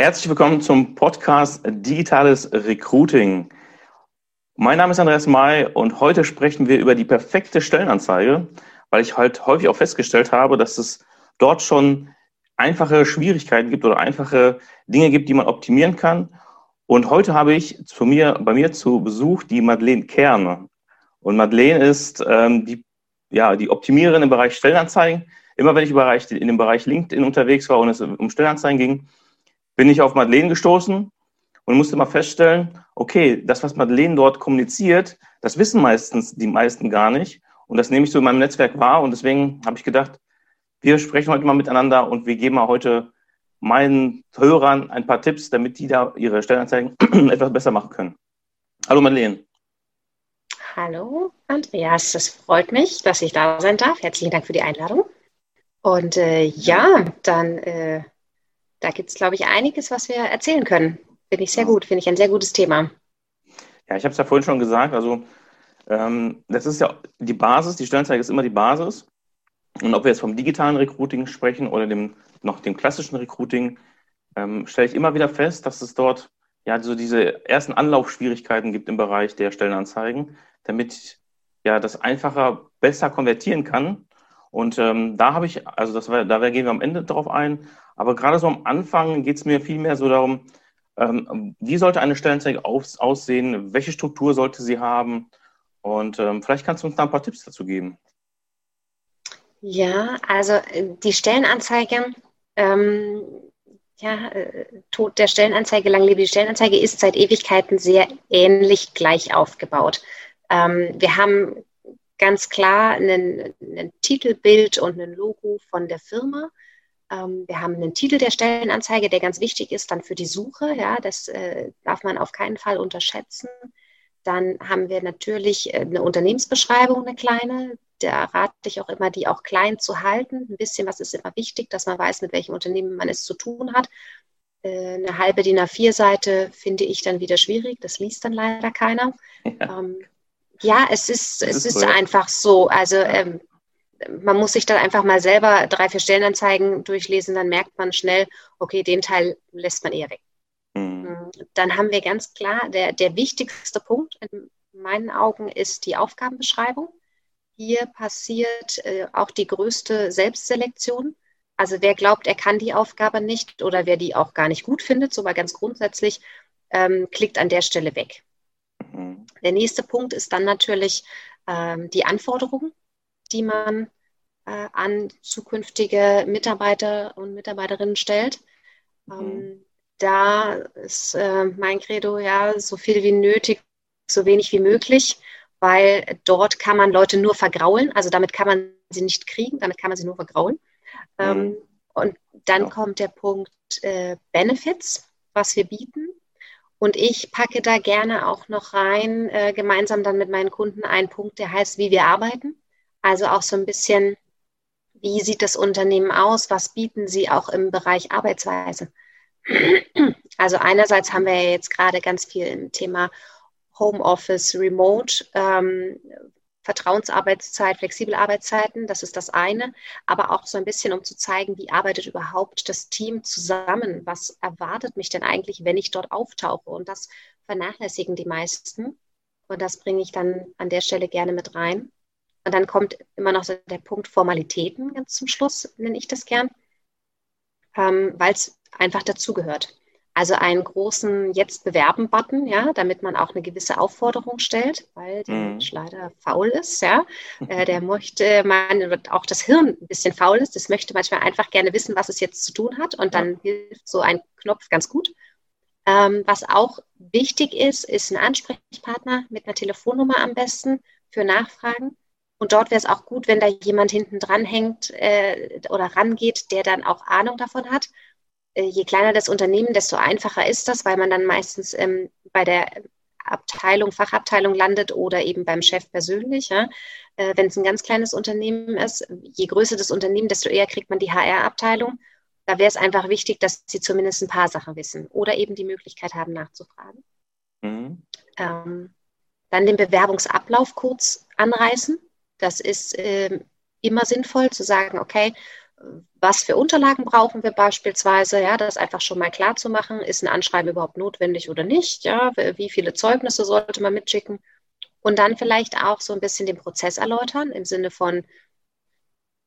Herzlich willkommen zum Podcast Digitales Recruiting. Mein Name ist Andreas May und heute sprechen wir über die perfekte Stellenanzeige, weil ich halt häufig auch festgestellt habe, dass es dort schon einfache Schwierigkeiten gibt oder einfache Dinge gibt, die man optimieren kann. Und heute habe ich zu mir, bei mir zu Besuch die Madeleine Kerne. Und Madeleine ist ähm, die, ja, die Optimiererin im Bereich Stellenanzeigen. Immer wenn ich in dem Bereich LinkedIn unterwegs war und es um Stellenanzeigen ging, bin ich auf Madeleine gestoßen und musste mal feststellen, okay, das, was Madeleine dort kommuniziert, das wissen meistens die meisten gar nicht. Und das nehme ich so in meinem Netzwerk wahr. Und deswegen habe ich gedacht, wir sprechen heute mal miteinander und wir geben mal heute meinen Hörern ein paar Tipps, damit die da ihre Stellenanzeigen etwas besser machen können. Hallo Madeleine. Hallo Andreas, es freut mich, dass ich da sein darf. Herzlichen Dank für die Einladung. Und äh, ja, dann äh, da gibt es, glaube ich, einiges, was wir erzählen können. Finde ich sehr gut, finde ich ein sehr gutes Thema. Ja, ich habe es ja vorhin schon gesagt, also ähm, das ist ja die Basis, die Stellenanzeige ist immer die Basis. Und ob wir jetzt vom digitalen Recruiting sprechen oder dem, noch dem klassischen Recruiting, ähm, stelle ich immer wieder fest, dass es dort ja so diese ersten Anlaufschwierigkeiten gibt im Bereich der Stellenanzeigen, damit ja das einfacher besser konvertieren kann. Und ähm, da habe ich, also das war, da gehen wir am Ende drauf ein, aber gerade so am Anfang geht es mir vielmehr so darum, ähm, wie sollte eine Stellenanzeige aus, aussehen, welche Struktur sollte sie haben und ähm, vielleicht kannst du uns da ein paar Tipps dazu geben. Ja, also äh, die Stellenanzeige, ähm, ja, äh, Tod der Stellenanzeige, lang lebe die Stellenanzeige, ist seit Ewigkeiten sehr ähnlich gleich aufgebaut. Ähm, wir haben ganz klar ein Titelbild und ein Logo von der Firma. Ähm, wir haben einen Titel der Stellenanzeige, der ganz wichtig ist dann für die Suche. Ja, das äh, darf man auf keinen Fall unterschätzen. Dann haben wir natürlich äh, eine Unternehmensbeschreibung, eine kleine. Da rate ich auch immer, die auch klein zu halten. Ein bisschen was ist immer wichtig, dass man weiß, mit welchem Unternehmen man es zu tun hat. Äh, eine halbe DIN A4-Seite finde ich dann wieder schwierig. Das liest dann leider keiner. Ja, ähm, ja es ist, es ist, ist einfach so. Also ähm, man muss sich dann einfach mal selber drei, vier Stellenanzeigen durchlesen, dann merkt man schnell, okay, den Teil lässt man eher weg. Mhm. Dann haben wir ganz klar, der, der wichtigste Punkt in meinen Augen ist die Aufgabenbeschreibung. Hier passiert äh, auch die größte Selbstselektion. Also wer glaubt, er kann die Aufgabe nicht oder wer die auch gar nicht gut findet, so mal ganz grundsätzlich, ähm, klickt an der Stelle weg. Mhm. Der nächste Punkt ist dann natürlich ähm, die Anforderungen die man äh, an zukünftige Mitarbeiter und Mitarbeiterinnen stellt. Mhm. Ähm, da ist äh, mein Credo ja so viel wie nötig, so wenig wie möglich, weil dort kann man Leute nur vergraulen. Also damit kann man sie nicht kriegen, damit kann man sie nur vergraulen. Ähm, mhm. und dann ja. kommt der Punkt äh, Benefits, was wir bieten. Und ich packe da gerne auch noch rein, äh, gemeinsam dann mit meinen Kunden, einen Punkt, der heißt, wie wir arbeiten. Also auch so ein bisschen, wie sieht das Unternehmen aus? Was bieten sie auch im Bereich Arbeitsweise? Also einerseits haben wir ja jetzt gerade ganz viel im Thema Homeoffice, Remote, ähm, Vertrauensarbeitszeit, flexible Arbeitszeiten, das ist das eine, aber auch so ein bisschen, um zu zeigen, wie arbeitet überhaupt das Team zusammen? Was erwartet mich denn eigentlich, wenn ich dort auftauche? Und das vernachlässigen die meisten. Und das bringe ich dann an der Stelle gerne mit rein. Und dann kommt immer noch so der Punkt Formalitäten ganz zum Schluss, nenne ich das gern, ähm, weil es einfach dazugehört. Also einen großen Jetzt bewerben-Button, ja, damit man auch eine gewisse Aufforderung stellt, weil der mhm. Mensch leider faul ist, ja. Äh, der möchte, man auch das Hirn ein bisschen faul ist, das möchte manchmal einfach gerne wissen, was es jetzt zu tun hat und dann ja. hilft so ein Knopf ganz gut. Ähm, was auch wichtig ist, ist ein Ansprechpartner mit einer Telefonnummer am besten für Nachfragen. Und dort wäre es auch gut, wenn da jemand hinten dran hängt äh, oder rangeht, der dann auch Ahnung davon hat. Äh, je kleiner das Unternehmen, desto einfacher ist das, weil man dann meistens ähm, bei der Abteilung, Fachabteilung landet oder eben beim Chef persönlich. Ja? Äh, wenn es ein ganz kleines Unternehmen ist, je größer das Unternehmen, desto eher kriegt man die HR-Abteilung. Da wäre es einfach wichtig, dass sie zumindest ein paar Sachen wissen oder eben die Möglichkeit haben, nachzufragen. Mhm. Ähm, dann den Bewerbungsablauf kurz anreißen. Das ist äh, immer sinnvoll zu sagen, okay, was für Unterlagen brauchen wir beispielsweise, ja, das einfach schon mal klar zu machen, ist ein Anschreiben überhaupt notwendig oder nicht, ja, wie viele Zeugnisse sollte man mitschicken? Und dann vielleicht auch so ein bisschen den Prozess erläutern im Sinne von,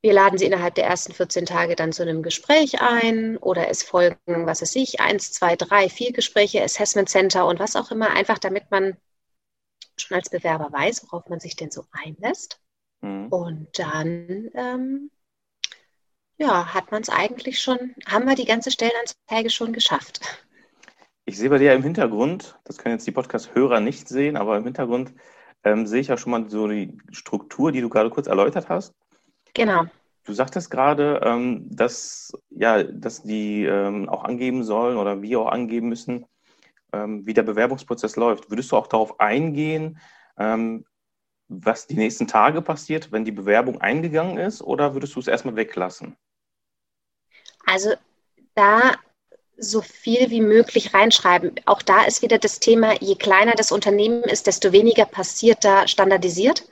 wir laden Sie innerhalb der ersten 14 Tage dann zu einem Gespräch ein oder es folgen, was weiß ich, eins, zwei, drei, vier Gespräche, Assessment Center und was auch immer, einfach damit man schon als Bewerber weiß, worauf man sich denn so einlässt. Mhm. Und dann ähm, ja, hat man es eigentlich schon, haben wir die ganze Stellenanzeige schon geschafft. Ich sehe bei dir im Hintergrund, das können jetzt die Podcast-Hörer nicht sehen, aber im Hintergrund ähm, sehe ich ja schon mal so die Struktur, die du gerade kurz erläutert hast. Genau. Du sagtest gerade, ähm, dass, ja, dass die ähm, auch angeben sollen oder wir auch angeben müssen, ähm, wie der Bewerbungsprozess läuft. Würdest du auch darauf eingehen, ähm, was die nächsten Tage passiert, wenn die Bewerbung eingegangen ist, oder würdest du es erstmal weglassen? Also da so viel wie möglich reinschreiben. Auch da ist wieder das Thema, je kleiner das Unternehmen ist, desto weniger passiert da standardisiert.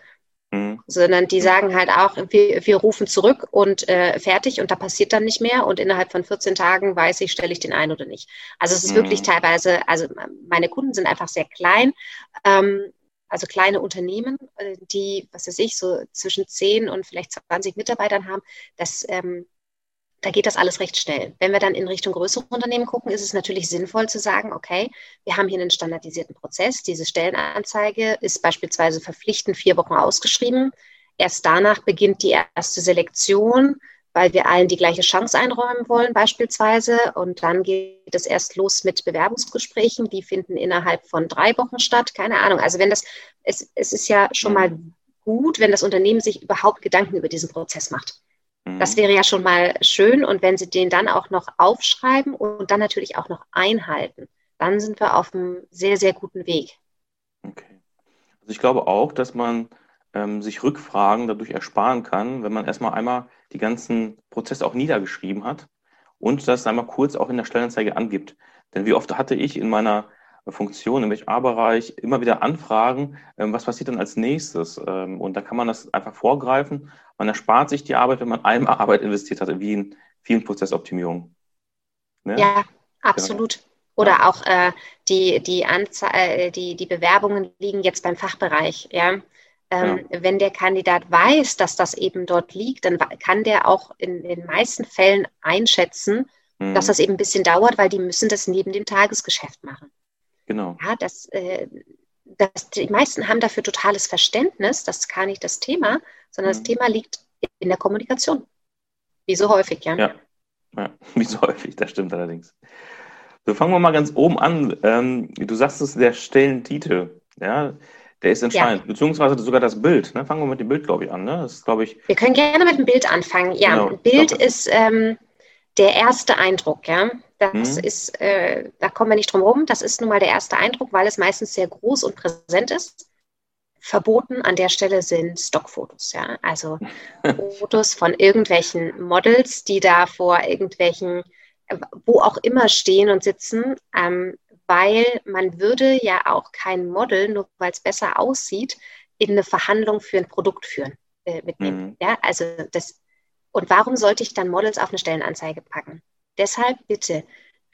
Mhm. Sondern die sagen halt auch, wir, wir rufen zurück und äh, fertig und da passiert dann nicht mehr und innerhalb von 14 Tagen weiß ich, stelle ich den ein oder nicht. Also es ist mhm. wirklich teilweise, also meine Kunden sind einfach sehr klein, ähm, also kleine Unternehmen, äh, die, was weiß ich, so zwischen 10 und vielleicht 20 Mitarbeitern haben. Das ähm, da geht das alles recht schnell. Wenn wir dann in Richtung größere Unternehmen gucken, ist es natürlich sinnvoll zu sagen, okay, wir haben hier einen standardisierten Prozess. Diese Stellenanzeige ist beispielsweise verpflichtend vier Wochen ausgeschrieben. Erst danach beginnt die erste Selektion, weil wir allen die gleiche Chance einräumen wollen beispielsweise. Und dann geht es erst los mit Bewerbungsgesprächen. Die finden innerhalb von drei Wochen statt. Keine Ahnung. Also wenn das, es, es ist ja schon mal gut, wenn das Unternehmen sich überhaupt Gedanken über diesen Prozess macht. Das mhm. wäre ja schon mal schön. Und wenn Sie den dann auch noch aufschreiben und dann natürlich auch noch einhalten, dann sind wir auf einem sehr, sehr guten Weg. Okay. Also ich glaube auch, dass man ähm, sich Rückfragen dadurch ersparen kann, wenn man erstmal einmal die ganzen Prozesse auch niedergeschrieben hat und das einmal kurz auch in der Stellenanzeige angibt. Denn wie oft hatte ich in meiner Funktion im HR-Bereich immer wieder anfragen, ähm, was passiert dann als nächstes. Ähm, und da kann man das einfach vorgreifen. Man erspart sich die Arbeit, wenn man einmal Arbeit investiert hat, wie in vielen Prozessoptimierungen. Ne? Ja, absolut. Genau. Oder ja. auch äh, die, die, Anzahl, äh, die, die Bewerbungen liegen jetzt beim Fachbereich. Ja? Ähm, ja. Wenn der Kandidat weiß, dass das eben dort liegt, dann kann der auch in den meisten Fällen einschätzen, mhm. dass das eben ein bisschen dauert, weil die müssen das neben dem Tagesgeschäft machen. Genau. Ja, das, äh, das, die meisten haben dafür totales Verständnis, das ist gar nicht das Thema, sondern mhm. das Thema liegt in der Kommunikation. Wie so häufig, ja. Ja, ja wie so häufig, das stimmt allerdings. So, fangen wir mal ganz oben an. Ähm, du sagst es, der Stellentitel, ja, der ist entscheidend, ja. beziehungsweise sogar das Bild. Ne? Fangen wir mit dem Bild, glaube ich, an. Ne? Das ist, glaube ich. Wir können gerne mit dem Bild anfangen. Ja, genau. Bild ist ähm, der erste Eindruck, ja. Das mhm. ist, äh, da kommen wir nicht drum herum. Das ist nun mal der erste Eindruck, weil es meistens sehr groß und präsent ist. Verboten an der Stelle sind Stockfotos, ja. Also Fotos von irgendwelchen Models, die da vor irgendwelchen, wo auch immer stehen und sitzen, ähm, weil man würde ja auch kein Model, nur weil es besser aussieht, in eine Verhandlung für ein Produkt führen, äh, mitnehmen. Mhm. Ja, also das, und warum sollte ich dann Models auf eine Stellenanzeige packen? Deshalb bitte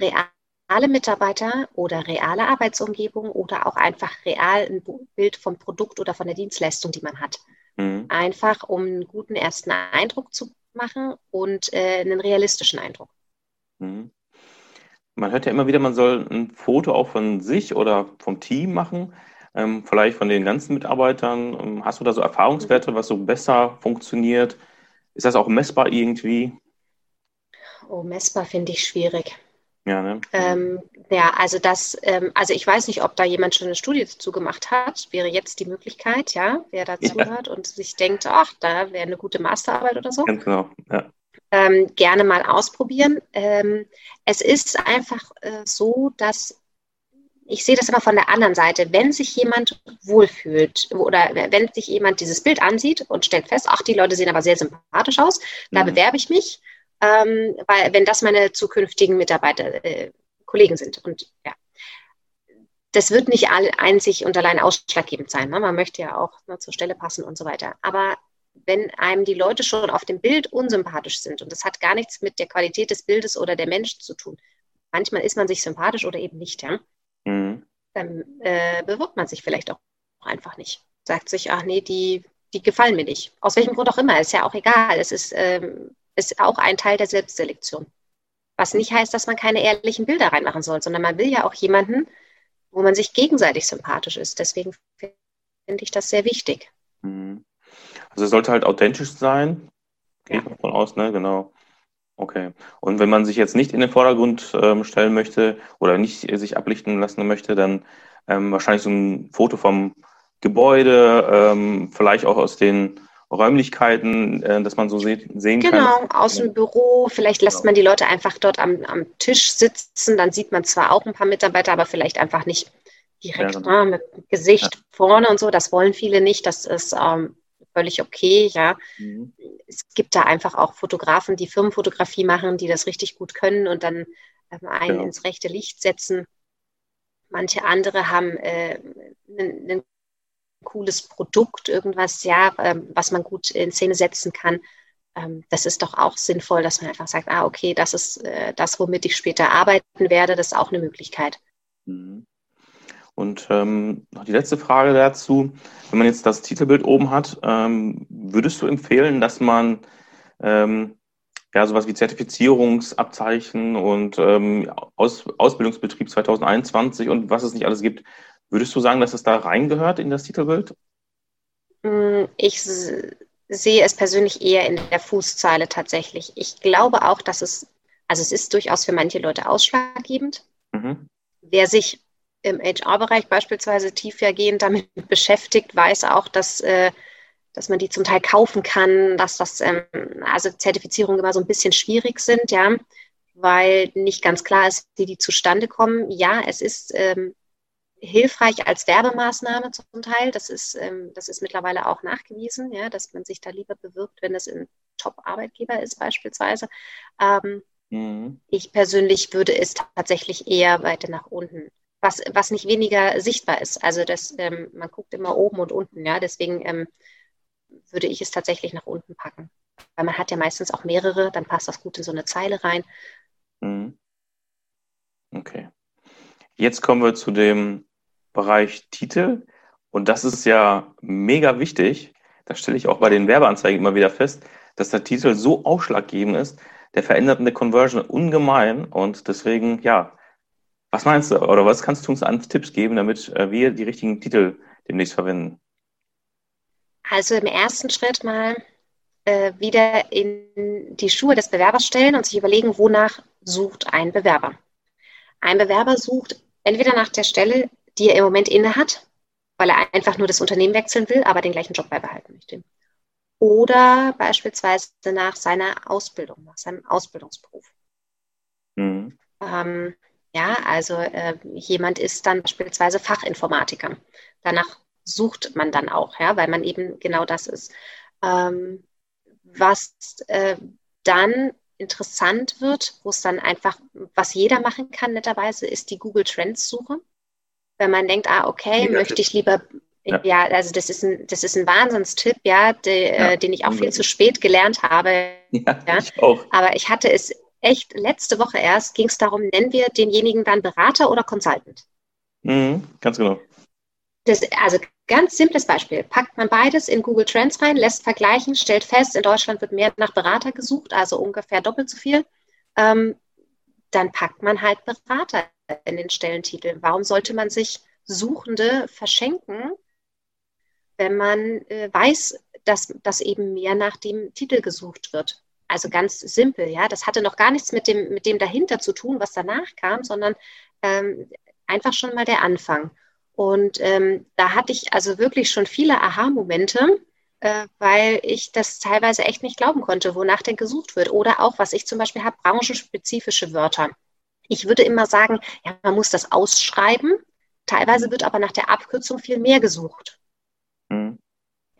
reale Mitarbeiter oder reale Arbeitsumgebung oder auch einfach real ein Bild vom Produkt oder von der Dienstleistung, die man hat. Mhm. Einfach, um einen guten ersten Eindruck zu machen und äh, einen realistischen Eindruck. Mhm. Man hört ja immer wieder, man soll ein Foto auch von sich oder vom Team machen, ähm, vielleicht von den ganzen Mitarbeitern. Ähm, hast du da so Erfahrungswerte, was so besser funktioniert? Ist das auch messbar irgendwie? Oh, messbar finde ich schwierig. Ja, ne? Ähm, ja, also das, ähm, also ich weiß nicht, ob da jemand schon eine Studie dazu gemacht hat. Wäre jetzt die Möglichkeit, ja, wer dazu ja. hört und sich denkt, ach, da wäre eine gute Masterarbeit oder so. Ganz genau, ja. Ähm, gerne mal ausprobieren. Ähm, es ist einfach äh, so, dass ich sehe das immer von der anderen Seite. Wenn sich jemand wohlfühlt oder wenn sich jemand dieses Bild ansieht und stellt fest, ach, die Leute sehen aber sehr sympathisch aus, da mhm. bewerbe ich mich ähm, weil wenn das meine zukünftigen Mitarbeiter, äh, Kollegen sind. Und ja, das wird nicht einzig und allein ausschlaggebend sein. Ne? Man möchte ja auch ne, zur Stelle passen und so weiter. Aber wenn einem die Leute schon auf dem Bild unsympathisch sind, und das hat gar nichts mit der Qualität des Bildes oder der Menschen zu tun, manchmal ist man sich sympathisch oder eben nicht, ja, mhm. dann äh, bewirbt man sich vielleicht auch einfach nicht. Sagt sich, ach nee, die, die gefallen mir nicht. Aus welchem Grund auch immer, ist ja auch egal. Es ist, ähm, ist auch ein Teil der Selbstselektion. Was nicht heißt, dass man keine ehrlichen Bilder reinmachen soll, sondern man will ja auch jemanden, wo man sich gegenseitig sympathisch ist. Deswegen finde ich das sehr wichtig. Mhm. Also es sollte halt authentisch sein. Gehe ja. davon aus, ne? Genau. Okay. Und wenn man sich jetzt nicht in den Vordergrund ähm, stellen möchte oder nicht sich ablichten lassen möchte, dann ähm, wahrscheinlich so ein Foto vom Gebäude, ähm, vielleicht auch aus den Räumlichkeiten, äh, dass man so se sehen genau, kann. Genau, aus dem Büro. Vielleicht lässt genau. man die Leute einfach dort am, am Tisch sitzen. Dann sieht man zwar auch ein paar Mitarbeiter, aber vielleicht einfach nicht direkt ja, genau. mit dem Gesicht ja. vorne und so. Das wollen viele nicht. Das ist ähm, völlig okay, ja. Mhm. Es gibt da einfach auch Fotografen, die Firmenfotografie machen, die das richtig gut können und dann ähm, einen genau. ins rechte Licht setzen. Manche andere haben äh, ein cooles Produkt, irgendwas, ja, ähm, was man gut in Szene setzen kann. Ähm, das ist doch auch sinnvoll, dass man einfach sagt, ah, okay, das ist äh, das, womit ich später arbeiten werde. Das ist auch eine Möglichkeit. Mhm. Und ähm, noch die letzte Frage dazu. Wenn man jetzt das Titelbild oben hat, ähm, würdest du empfehlen, dass man ähm, ja sowas wie Zertifizierungsabzeichen und ähm, Aus Ausbildungsbetrieb 2021 und was es nicht alles gibt, würdest du sagen, dass es da reingehört in das Titelbild? Mm, ich sehe es persönlich eher in der Fußzeile tatsächlich. Ich glaube auch, dass es, also es ist durchaus für manche Leute ausschlaggebend. Mhm. Wer sich im HR-Bereich beispielsweise tiefergehend damit beschäftigt, weiß auch, dass, äh, dass man die zum Teil kaufen kann, dass das, ähm, also Zertifizierungen immer so ein bisschen schwierig sind, ja, weil nicht ganz klar ist, wie die zustande kommen. Ja, es ist ähm, hilfreich als Werbemaßnahme zum Teil. Das ist, ähm, das ist mittlerweile auch nachgewiesen, ja, dass man sich da lieber bewirbt, wenn es ein Top-Arbeitgeber ist beispielsweise. Ähm, mhm. Ich persönlich würde es tatsächlich eher weiter nach unten was, was nicht weniger sichtbar ist. Also das, ähm, man guckt immer oben und unten, ja. Deswegen ähm, würde ich es tatsächlich nach unten packen. Weil man hat ja meistens auch mehrere, dann passt das gut in so eine Zeile rein. Mhm. Okay. Jetzt kommen wir zu dem Bereich Titel. Und das ist ja mega wichtig. Das stelle ich auch bei den Werbeanzeigen immer wieder fest, dass der Titel so ausschlaggebend ist. Der verändert eine Conversion ungemein. Und deswegen, ja, was meinst du oder was kannst du uns an Tipps geben, damit äh, wir die richtigen Titel demnächst verwenden? Also im ersten Schritt mal äh, wieder in die Schuhe des Bewerbers stellen und sich überlegen, wonach sucht ein Bewerber. Ein Bewerber sucht entweder nach der Stelle, die er im Moment inne hat, weil er einfach nur das Unternehmen wechseln will, aber den gleichen Job beibehalten möchte. Oder beispielsweise nach seiner Ausbildung, nach seinem Ausbildungsberuf. Mhm. Ähm, ja, also äh, jemand ist dann beispielsweise Fachinformatiker. Danach sucht man dann auch, ja, weil man eben genau das ist. Ähm, was äh, dann interessant wird, wo es dann einfach, was jeder machen kann, netterweise, ist die Google Trends Suche. Wenn man denkt, ah, okay, Mega möchte ich lieber, ja. ja, also das ist ein, das ist ein Wahnsinnstipp, ja, de, ja. Äh, den ich auch viel zu spät gelernt habe. Ja, ja. Ich auch. Aber ich hatte es echt letzte Woche erst ging es darum, nennen wir denjenigen dann Berater oder Consultant? Mhm, ganz genau. Das, also ganz simples Beispiel. Packt man beides in Google Trends rein, lässt vergleichen, stellt fest, in Deutschland wird mehr nach Berater gesucht, also ungefähr doppelt so viel. Ähm, dann packt man halt Berater in den Stellentitel. Warum sollte man sich Suchende verschenken, wenn man äh, weiß, dass, dass eben mehr nach dem Titel gesucht wird? Also ganz simpel, ja. Das hatte noch gar nichts mit dem, mit dem dahinter zu tun, was danach kam, sondern ähm, einfach schon mal der Anfang. Und ähm, da hatte ich also wirklich schon viele Aha-Momente, äh, weil ich das teilweise echt nicht glauben konnte, wonach denn gesucht wird. Oder auch, was ich zum Beispiel habe, branchenspezifische Wörter. Ich würde immer sagen, ja, man muss das ausschreiben. Teilweise wird aber nach der Abkürzung viel mehr gesucht.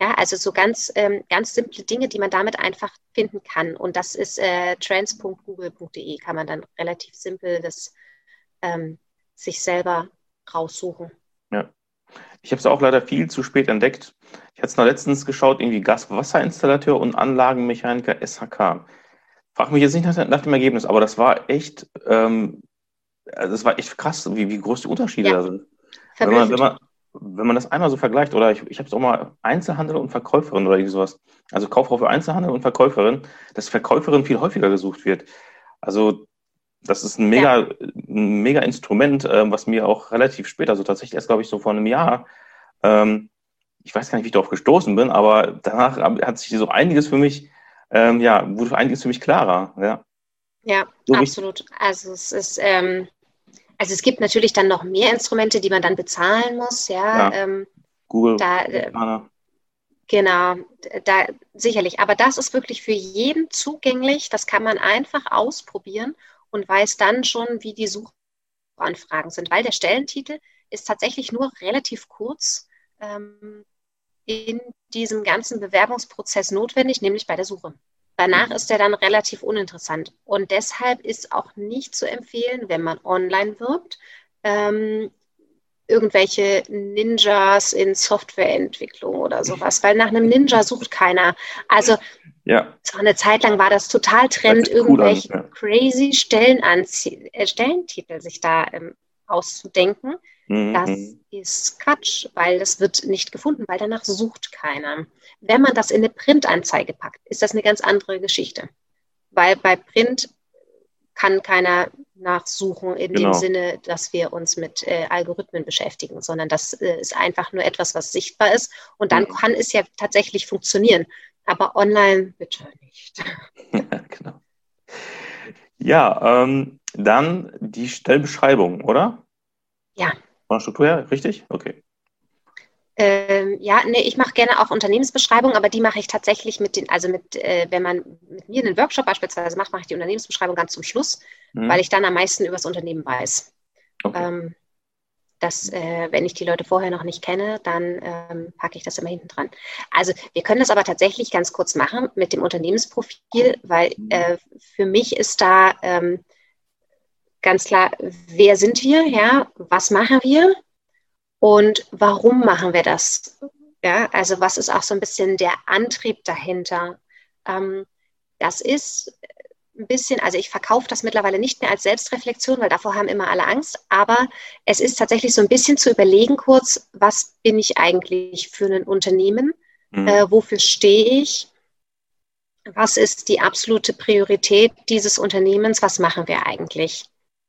Ja, also so ganz, ähm, ganz simple Dinge, die man damit einfach finden kann. Und das ist äh, trans.google.de, kann man dann relativ simpel das ähm, sich selber raussuchen. Ja, Ich habe es auch leider viel zu spät entdeckt. Ich hatte es noch letztens geschaut, irgendwie Gaswasserinstallateur und Anlagenmechaniker SHK. Frag mich jetzt nicht nach, nach, dem Ergebnis, aber das war echt, ähm, das war echt krass, wie, wie groß die Unterschiede ja. da sind. Wenn man, wenn, man, wenn man das einmal so vergleicht, oder ich, ich habe es auch mal Einzelhandel und Verkäuferin oder irgendwie sowas. Also Kauffrau für Einzelhandel und Verkäuferin, dass Verkäuferin viel häufiger gesucht wird. Also das ist ein mega, ja. ein mega Instrument, äh, was mir auch relativ spät, also tatsächlich erst, glaube ich, so vor einem Jahr, ähm, ich weiß gar nicht, wie ich darauf gestoßen bin, aber danach hat sich so einiges für mich, ähm, ja, wurde einiges für mich klarer. Ja, ja so absolut. Also es ist, ähm, also es gibt natürlich dann noch mehr Instrumente, die man dann bezahlen muss, ja. ja. Ähm, Google. Da, äh, Genau, da sicherlich. Aber das ist wirklich für jeden zugänglich. Das kann man einfach ausprobieren und weiß dann schon, wie die Suchanfragen sind, weil der Stellentitel ist tatsächlich nur relativ kurz ähm, in diesem ganzen Bewerbungsprozess notwendig, nämlich bei der Suche. Danach ist er dann relativ uninteressant. Und deshalb ist auch nicht zu empfehlen, wenn man online wirbt, ähm, irgendwelche Ninjas in Softwareentwicklung oder sowas, weil nach einem Ninja sucht keiner. Also ja. so eine Zeit lang war das total Trend, das irgendwelche an, ja. crazy Stellenanzie äh, Stellentitel sich da ähm, auszudenken. Mhm. Das ist Quatsch, weil das wird nicht gefunden, weil danach sucht keiner. Wenn man das in eine Printanzeige packt, ist das eine ganz andere Geschichte. Weil bei Print kann keiner nachsuchen in genau. dem Sinne, dass wir uns mit äh, Algorithmen beschäftigen, sondern das äh, ist einfach nur etwas, was sichtbar ist. Und dann mhm. kann es ja tatsächlich funktionieren. Aber online bitte nicht. Ja, genau. Ja, ähm, dann die Stellbeschreibung, oder? Ja. Von der Struktur her, richtig? Okay. Ähm, ja, nee, ich mache gerne auch Unternehmensbeschreibungen, aber die mache ich tatsächlich mit den, also mit, äh, wenn man mit mir einen Workshop beispielsweise macht, mache ich die Unternehmensbeschreibung ganz zum Schluss, mhm. weil ich dann am meisten über das Unternehmen weiß. Okay. Ähm, dass, äh, wenn ich die Leute vorher noch nicht kenne, dann ähm, packe ich das immer hinten dran. Also wir können das aber tatsächlich ganz kurz machen mit dem Unternehmensprofil, weil mhm. äh, für mich ist da ähm, ganz klar, wer sind wir, ja, was machen wir und warum machen wir das? Ja, also was ist auch so ein bisschen der Antrieb dahinter? Ähm, das ist ein bisschen, also ich verkaufe das mittlerweile nicht mehr als Selbstreflexion, weil davor haben immer alle Angst, aber es ist tatsächlich so ein bisschen zu überlegen kurz, was bin ich eigentlich für ein Unternehmen? Mhm. Äh, wofür stehe ich? Was ist die absolute Priorität dieses Unternehmens? Was machen wir eigentlich?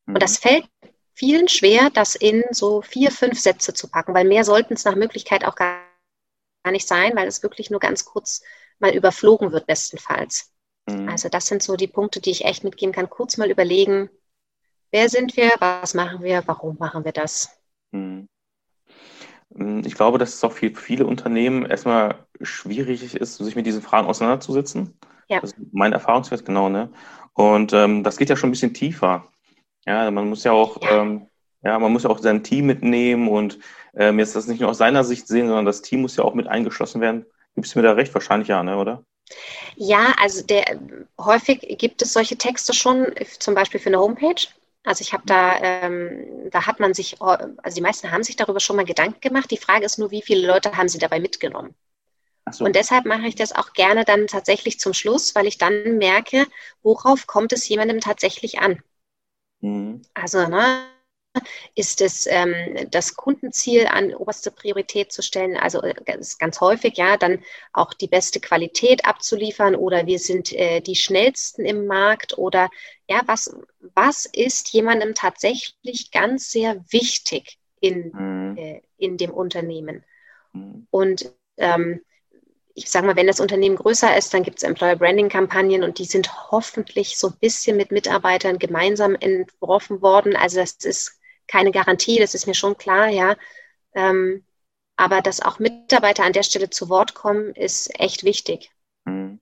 Mhm. Und das fällt vielen schwer, das in so vier, fünf Sätze zu packen, weil mehr sollten es nach Möglichkeit auch gar nicht sein, weil es wirklich nur ganz kurz mal überflogen wird, bestenfalls. Mhm. Also das sind so die Punkte, die ich echt mitgeben kann. Kurz mal überlegen, wer sind wir, was machen wir, warum machen wir das? Mhm. Ich glaube, dass es auch für viele Unternehmen erstmal schwierig ist, sich mit diesen Fragen auseinanderzusetzen. Ja. Das ist mein Erfahrungswert, genau, ne? Und ähm, das geht ja schon ein bisschen tiefer. Ja, man muss ja auch. Ähm, ja, man muss ja auch sein Team mitnehmen und ähm, jetzt das nicht nur aus seiner Sicht sehen, sondern das Team muss ja auch mit eingeschlossen werden. Gibst du mir da recht? Wahrscheinlich ja, ne, oder? Ja, also der, häufig gibt es solche Texte schon, zum Beispiel für eine Homepage. Also ich habe da, ähm, da hat man sich, also die meisten haben sich darüber schon mal Gedanken gemacht. Die Frage ist nur, wie viele Leute haben sie dabei mitgenommen? So. Und deshalb mache ich das auch gerne dann tatsächlich zum Schluss, weil ich dann merke, worauf kommt es jemandem tatsächlich an? Mhm. Also ne, ist es ähm, das Kundenziel an oberste Priorität zu stellen, also äh, ganz, ganz häufig ja, dann auch die beste Qualität abzuliefern oder wir sind äh, die schnellsten im Markt oder ja, was, was ist jemandem tatsächlich ganz sehr wichtig in, mhm. äh, in dem Unternehmen? Mhm. Und ähm, ich sage mal, wenn das Unternehmen größer ist, dann gibt es Employer Branding Kampagnen und die sind hoffentlich so ein bisschen mit Mitarbeitern gemeinsam entworfen worden. Also das ist keine Garantie, das ist mir schon klar, ja. Ähm, aber dass auch Mitarbeiter an der Stelle zu Wort kommen, ist echt wichtig. Mhm.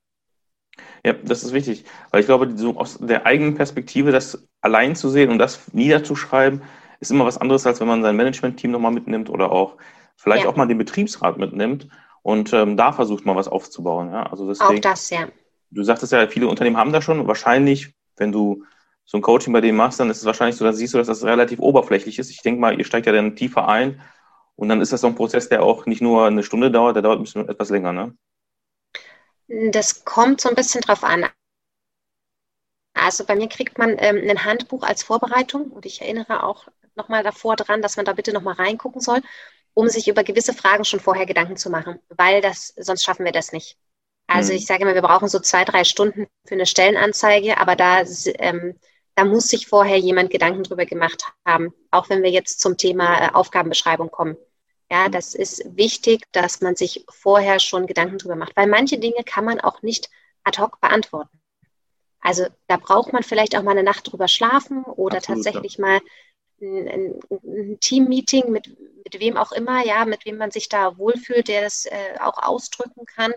Ja, das ist wichtig, weil ich glaube, so aus der eigenen Perspektive das allein zu sehen und das niederzuschreiben, ist immer was anderes, als wenn man sein Management-Team nochmal mitnimmt oder auch vielleicht ja. auch mal den Betriebsrat mitnimmt und ähm, da versucht man was aufzubauen. Ja? Also deswegen, auch das, ja. Du sagtest ja, viele Unternehmen haben das schon. Wahrscheinlich, wenn du so ein Coaching bei denen machst, dann ist es wahrscheinlich so, dass siehst du, dass das relativ oberflächlich ist. Ich denke mal, ihr steigt ja dann tiefer ein Und dann ist das so ein Prozess, der auch nicht nur eine Stunde dauert, der dauert ein bisschen etwas länger, ne? Das kommt so ein bisschen drauf an. Also bei mir kriegt man ähm, ein Handbuch als Vorbereitung und ich erinnere auch nochmal davor dran, dass man da bitte nochmal reingucken soll, um sich über gewisse Fragen schon vorher Gedanken zu machen, weil das, sonst schaffen wir das nicht. Also mhm. ich sage immer, wir brauchen so zwei, drei Stunden für eine Stellenanzeige, aber da, ähm, da muss sich vorher jemand Gedanken drüber gemacht haben, auch wenn wir jetzt zum Thema äh, Aufgabenbeschreibung kommen. Ja, mhm. das ist wichtig, dass man sich vorher schon Gedanken drüber macht, weil manche Dinge kann man auch nicht ad hoc beantworten. Also da braucht man vielleicht auch mal eine Nacht drüber schlafen oder Absolut, tatsächlich ja. mal ein, ein, Team-Meeting mit, mit wem auch immer, ja, mit wem man sich da wohlfühlt, der das äh, auch ausdrücken kann.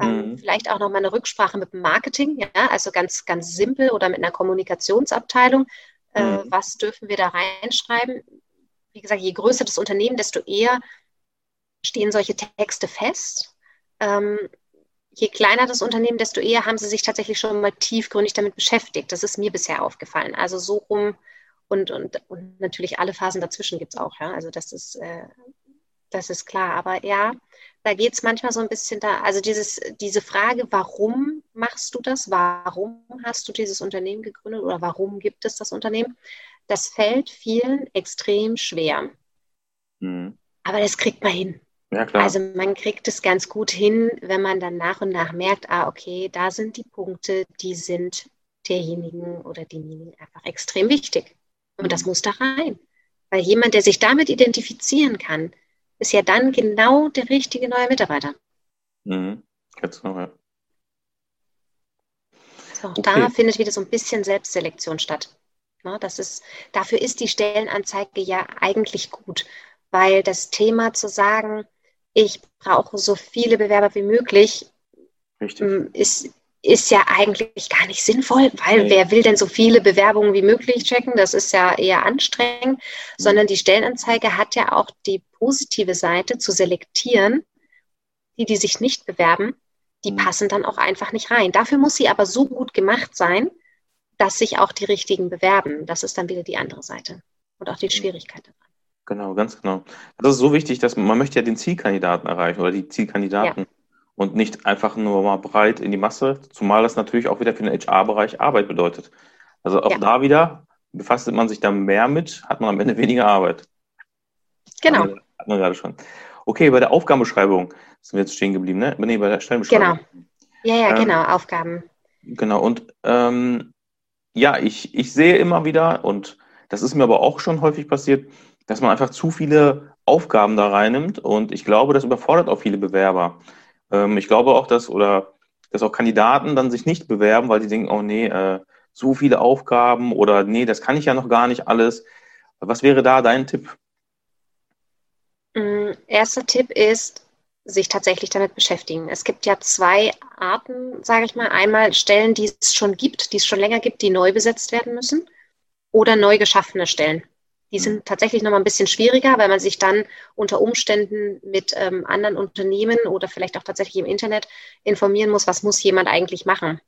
Ähm, mhm. Vielleicht auch nochmal eine Rücksprache mit dem Marketing, ja, also ganz, ganz simpel oder mit einer Kommunikationsabteilung. Äh, mhm. Was dürfen wir da reinschreiben? Wie gesagt, je größer das Unternehmen, desto eher stehen solche Texte fest. Ähm, je kleiner das Unternehmen, desto eher haben sie sich tatsächlich schon mal tiefgründig damit beschäftigt. Das ist mir bisher aufgefallen. Also so rum und, und, und natürlich alle Phasen dazwischen gibt es auch. Ja? Also das ist, äh, das ist klar. Aber ja, da geht es manchmal so ein bisschen da, also dieses, diese Frage, warum machst du das? Warum hast du dieses Unternehmen gegründet oder warum gibt es das Unternehmen? Das fällt vielen extrem schwer. Mhm. Aber das kriegt man hin. Ja, klar. Also man kriegt es ganz gut hin, wenn man dann nach und nach merkt, ah, okay, da sind die Punkte, die sind derjenigen oder demjenigen einfach extrem wichtig. Und das muss da rein. Weil jemand, der sich damit identifizieren kann, ist ja dann genau der richtige neue Mitarbeiter. Mhm. Ganz genau, ja. So, okay. Da findet wieder so ein bisschen Selbstselektion statt. Na, das ist, dafür ist die Stellenanzeige ja eigentlich gut, weil das Thema zu sagen, ich brauche so viele Bewerber wie möglich, Richtig. ist, ist ja eigentlich gar nicht sinnvoll, weil nee. wer will denn so viele Bewerbungen wie möglich checken? Das ist ja eher anstrengend, mhm. sondern die Stellenanzeige hat ja auch die positive Seite zu selektieren, die, die sich nicht bewerben, die mhm. passen dann auch einfach nicht rein. Dafür muss sie aber so gut gemacht sein, dass sich auch die richtigen bewerben. Das ist dann wieder die andere Seite und auch die Schwierigkeit daran. Genau, ganz genau. Das ist so wichtig, dass man, man möchte ja den Zielkandidaten erreichen oder die Zielkandidaten. Ja und nicht einfach nur mal breit in die Masse, zumal das natürlich auch wieder für den HR-Bereich Arbeit bedeutet. Also auch ja. da wieder befasst man sich da mehr mit, hat man am Ende weniger Arbeit. Genau. Hat man gerade schon. Okay, bei der Aufgabenbeschreibung sind wir jetzt stehen geblieben, ne? Nee, bei der Stellenbeschreibung. Genau. Ja, ja, ähm, genau, Aufgaben. Genau, und ähm, ja, ich, ich sehe immer wieder, und das ist mir aber auch schon häufig passiert, dass man einfach zu viele Aufgaben da reinnimmt und ich glaube, das überfordert auch viele Bewerber. Ähm, ich glaube auch, dass oder dass auch Kandidaten dann sich nicht bewerben, weil die denken, oh nee, äh, so viele Aufgaben oder nee, das kann ich ja noch gar nicht alles. Was wäre da dein Tipp? Mm, erster Tipp ist, sich tatsächlich damit beschäftigen. Es gibt ja zwei Arten, sage ich mal. Einmal Stellen, die es schon gibt, die es schon länger gibt, die neu besetzt werden müssen, oder neu geschaffene Stellen. Die sind tatsächlich nochmal ein bisschen schwieriger, weil man sich dann unter Umständen mit ähm, anderen Unternehmen oder vielleicht auch tatsächlich im Internet informieren muss, was muss jemand eigentlich machen.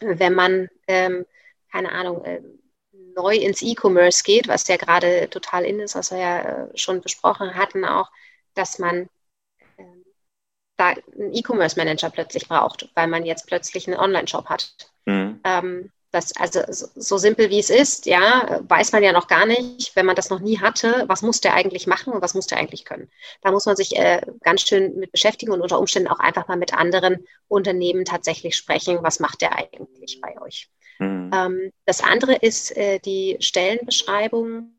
Wenn man, ähm, keine Ahnung, äh, neu ins E-Commerce geht, was ja gerade total in ist, was wir ja äh, schon besprochen hatten, auch, dass man äh, da einen E-Commerce-Manager plötzlich braucht, weil man jetzt plötzlich einen Online-Shop hat. Mhm. Ähm, das, also so simpel wie es ist, ja, weiß man ja noch gar nicht, wenn man das noch nie hatte, was muss der eigentlich machen und was muss der eigentlich können. Da muss man sich äh, ganz schön mit beschäftigen und unter Umständen auch einfach mal mit anderen Unternehmen tatsächlich sprechen, was macht der eigentlich bei euch. Mhm. Ähm, das andere ist äh, die Stellenbeschreibung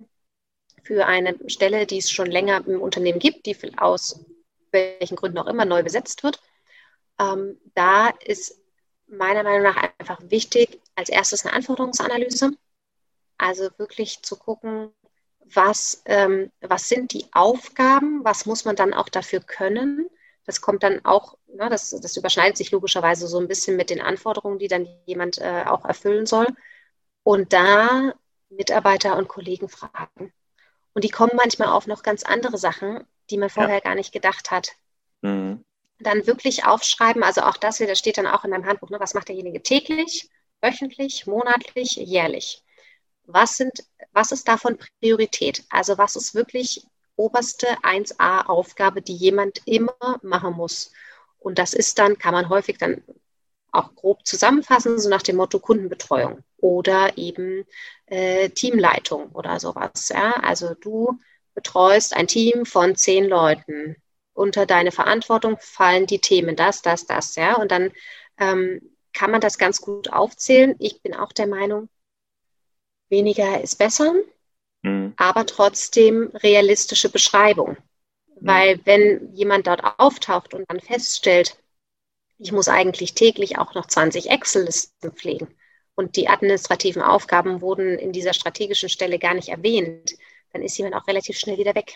für eine Stelle, die es schon länger im Unternehmen gibt, die aus welchen Gründen auch immer neu besetzt wird. Ähm, da ist meiner Meinung nach einfach wichtig, als erstes eine Anforderungsanalyse. Also wirklich zu gucken, was, ähm, was sind die Aufgaben, was muss man dann auch dafür können. Das kommt dann auch, ne, das, das überschneidet sich logischerweise so ein bisschen mit den Anforderungen, die dann jemand äh, auch erfüllen soll. Und da Mitarbeiter und Kollegen fragen. Und die kommen manchmal auf noch ganz andere Sachen, die man vorher ja. gar nicht gedacht hat. Mhm dann wirklich aufschreiben, also auch das wieder steht dann auch in meinem Handbuch, ne, was macht derjenige täglich, wöchentlich, monatlich, jährlich. Was, sind, was ist davon Priorität? Also was ist wirklich oberste 1a-Aufgabe, die jemand immer machen muss. Und das ist dann, kann man häufig dann auch grob zusammenfassen, so nach dem Motto Kundenbetreuung oder eben äh, Teamleitung oder sowas. Ja? Also du betreust ein Team von zehn Leuten. Unter deine Verantwortung fallen die Themen das, das, das, ja. Und dann ähm, kann man das ganz gut aufzählen. Ich bin auch der Meinung, weniger ist besser, mhm. aber trotzdem realistische Beschreibung. Mhm. Weil wenn jemand dort auftaucht und dann feststellt, ich muss eigentlich täglich auch noch 20 Excel-Listen pflegen und die administrativen Aufgaben wurden in dieser strategischen Stelle gar nicht erwähnt, dann ist jemand auch relativ schnell wieder weg.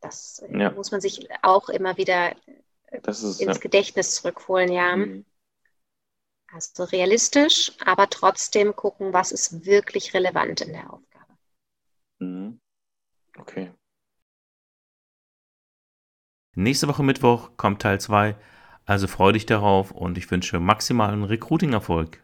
Das äh, ja. muss man sich auch immer wieder ist, ins ja. Gedächtnis zurückholen, ja. Mhm. Also realistisch, aber trotzdem gucken, was ist wirklich relevant in der Aufgabe. Mhm. Okay. Nächste Woche Mittwoch kommt Teil 2. Also freue dich darauf und ich wünsche maximalen Recruiting-Erfolg.